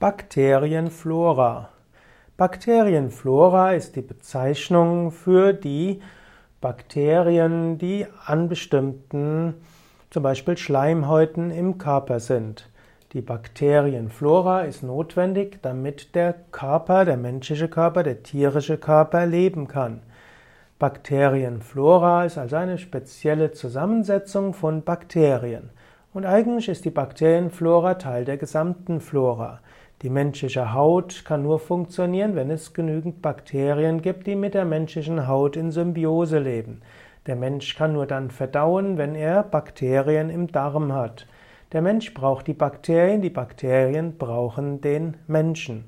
Bakterienflora. Bakterienflora ist die Bezeichnung für die Bakterien, die an bestimmten, zum Beispiel Schleimhäuten im Körper sind. Die Bakterienflora ist notwendig, damit der Körper, der menschliche Körper, der tierische Körper leben kann. Bakterienflora ist also eine spezielle Zusammensetzung von Bakterien. Und eigentlich ist die Bakterienflora Teil der gesamten Flora. Die menschliche Haut kann nur funktionieren, wenn es genügend Bakterien gibt, die mit der menschlichen Haut in Symbiose leben. Der Mensch kann nur dann verdauen, wenn er Bakterien im Darm hat. Der Mensch braucht die Bakterien, die Bakterien brauchen den Menschen.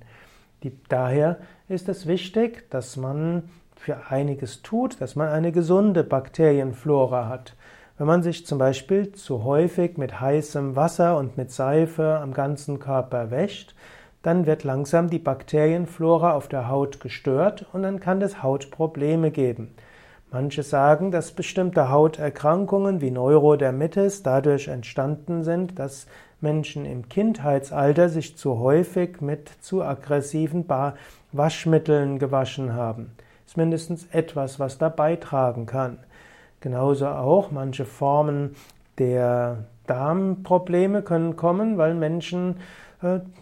Die, daher ist es wichtig, dass man für einiges tut, dass man eine gesunde Bakterienflora hat. Wenn man sich zum Beispiel zu häufig mit heißem Wasser und mit Seife am ganzen Körper wäscht, dann wird langsam die Bakterienflora auf der Haut gestört und dann kann es Hautprobleme geben. Manche sagen, dass bestimmte Hauterkrankungen wie Neurodermitis dadurch entstanden sind, dass Menschen im Kindheitsalter sich zu häufig mit zu aggressiven Waschmitteln gewaschen haben. Ist mindestens etwas, was da beitragen kann. Genauso auch manche Formen der Darmprobleme können kommen, weil Menschen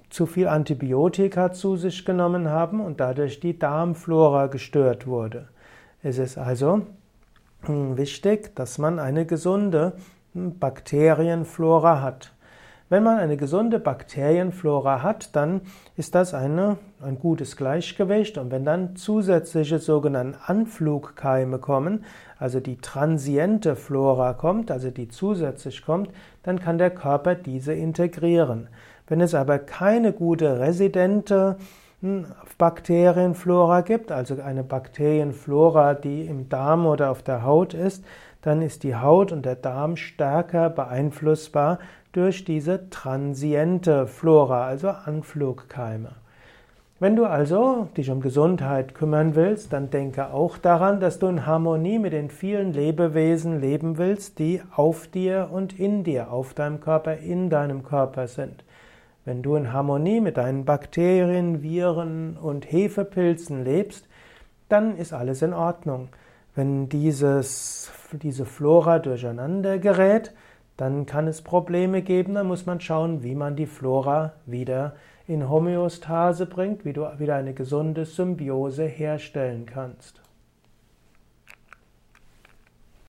zu viel Antibiotika zu sich genommen haben und dadurch die Darmflora gestört wurde. Es ist also hm, wichtig, dass man eine gesunde hm, Bakterienflora hat. Wenn man eine gesunde Bakterienflora hat, dann ist das eine, ein gutes Gleichgewicht. Und wenn dann zusätzliche sogenannte Anflugkeime kommen, also die transiente Flora kommt, also die zusätzlich kommt, dann kann der Körper diese integrieren. Wenn es aber keine gute residente hm, Bakterienflora gibt, also eine Bakterienflora, die im Darm oder auf der Haut ist, dann ist die Haut und der Darm stärker beeinflussbar durch diese transiente Flora, also Anflugkeime. Wenn du also dich um Gesundheit kümmern willst, dann denke auch daran, dass du in Harmonie mit den vielen Lebewesen leben willst, die auf dir und in dir, auf deinem Körper, in deinem Körper sind. Wenn du in Harmonie mit deinen Bakterien, Viren und Hefepilzen lebst, dann ist alles in Ordnung. Wenn dieses, diese Flora durcheinander gerät, dann kann es Probleme geben, dann muss man schauen, wie man die Flora wieder in Homöostase bringt, wie du wieder eine gesunde Symbiose herstellen kannst.